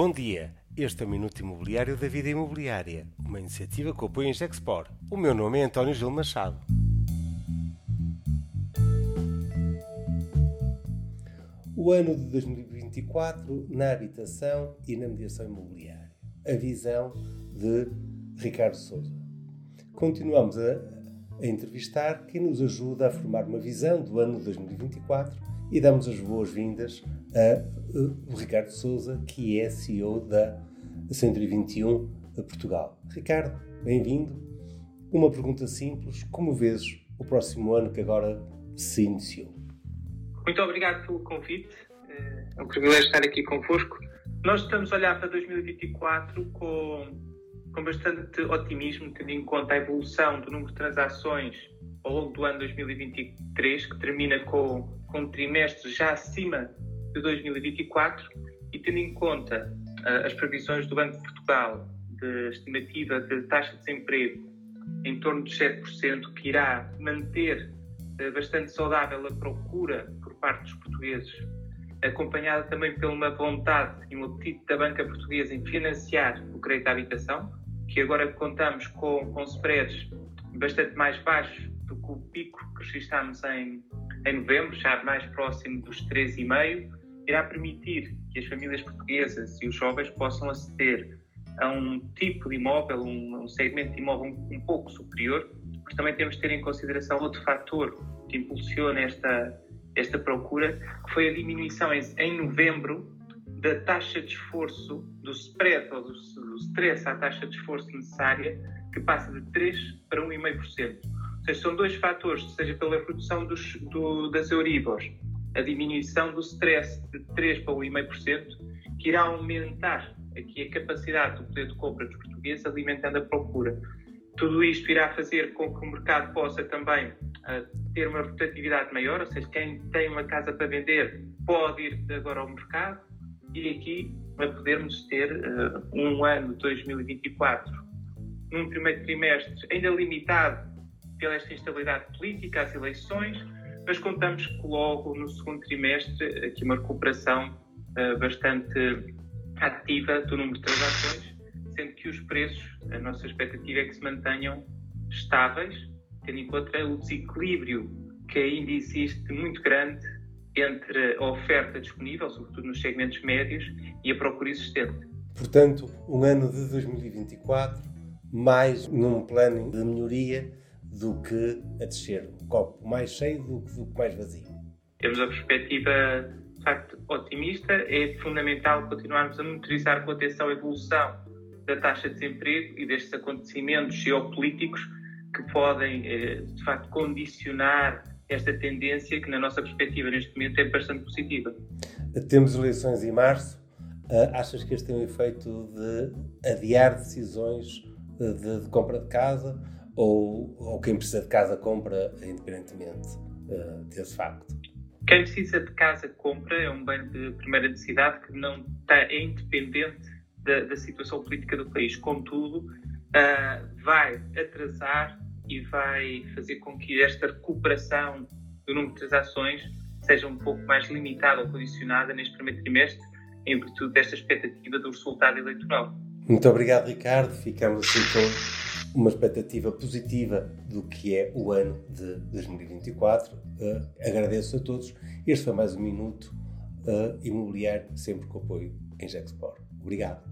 Bom dia, este é o Minuto Imobiliário da Vida Imobiliária, uma iniciativa que apoia em Gexpor. O meu nome é António Gil Machado. O ano de 2024 na habitação e na mediação imobiliária. A visão de Ricardo Souza. Continuamos a, a entrevistar quem nos ajuda a formar uma visão do ano de 2024 e damos as boas-vindas a, o Ricardo Souza, que é CEO da 121 Portugal. Ricardo, bem-vindo. Uma pergunta simples: como vês o próximo ano que agora se iniciou? Muito obrigado pelo convite. É um privilégio estar aqui convosco. Nós estamos a olhar para 2024 com, com bastante otimismo, tendo em conta a evolução do número de transações ao longo do ano 2023, que termina com, com um trimestre já acima de 2024, e tendo em conta uh, as previsões do Banco de Portugal de estimativa de taxa de desemprego em torno de 7%, que irá manter uh, bastante saudável a procura por parte dos portugueses, acompanhada também por uma vontade e um apetite da banca portuguesa em financiar o crédito à habitação, que agora contamos com, com spreads bastante mais baixos do que o pico que registámos em, em novembro, já mais próximo dos 3,5%, irá permitir que as famílias portuguesas e os jovens possam aceder a um tipo de imóvel, um, um segmento de imóvel um, um, pouco superior, mas também temos de ter em consideração outro fator que impulsiona esta, esta procura, que foi a diminuição em, em novembro da taxa de esforço, do spread ou do, do stress à taxa de esforço necessária, que passa de 3 para 1,5%. Ou seja, são dois fatores, seja pela redução dos, do, das Euribors a diminuição do stress de 3 para 1,5%, que irá aumentar aqui a capacidade do poder de compra dos portugueses, alimentando a procura. Tudo isto irá fazer com que o mercado possa também uh, ter uma rotatividade maior, ou seja, quem tem uma casa para vender pode ir agora ao mercado e aqui vai podermos ter uh, um ano de 2024 num primeiro trimestre ainda limitado pela esta instabilidade política, as eleições, mas contamos que logo no segundo trimestre aqui uma recuperação uh, bastante ativa do número de transações, sendo que os preços, a nossa expectativa é que se mantenham estáveis, tendo em conta o desequilíbrio que ainda existe muito grande entre a oferta disponível, sobretudo nos segmentos médios, e a procura existente. Portanto, um ano de 2024 mais num plano de melhoria do que a descer. Um copo mais cheio do que, do que mais vazio. Temos a perspectiva, de facto, otimista. É fundamental continuarmos a monitorizar com atenção a evolução da taxa de desemprego e destes acontecimentos geopolíticos que podem, eh, de facto, condicionar esta tendência que, na nossa perspectiva, neste momento, é bastante positiva. Temos eleições em março. Ah, achas que este tem o efeito de adiar decisões de, de compra de casa? ou, ou quem precisa de casa compra independentemente uh, desse facto? Quem precisa de casa compra é um bem de primeira necessidade que não está, é independente da, da situação política do país. Contudo, uh, vai atrasar e vai fazer com que esta recuperação do número de transações seja um pouco mais limitada ou condicionada neste primeiro trimestre, em virtude desta expectativa do resultado eleitoral. Muito obrigado, Ricardo. Ficamos assim com uma expectativa positiva do que é o ano de 2024. Uh, eh, agradeço a todos. Este foi mais um minuto uh, imobiliário, sempre com apoio em Gexpor. Obrigado.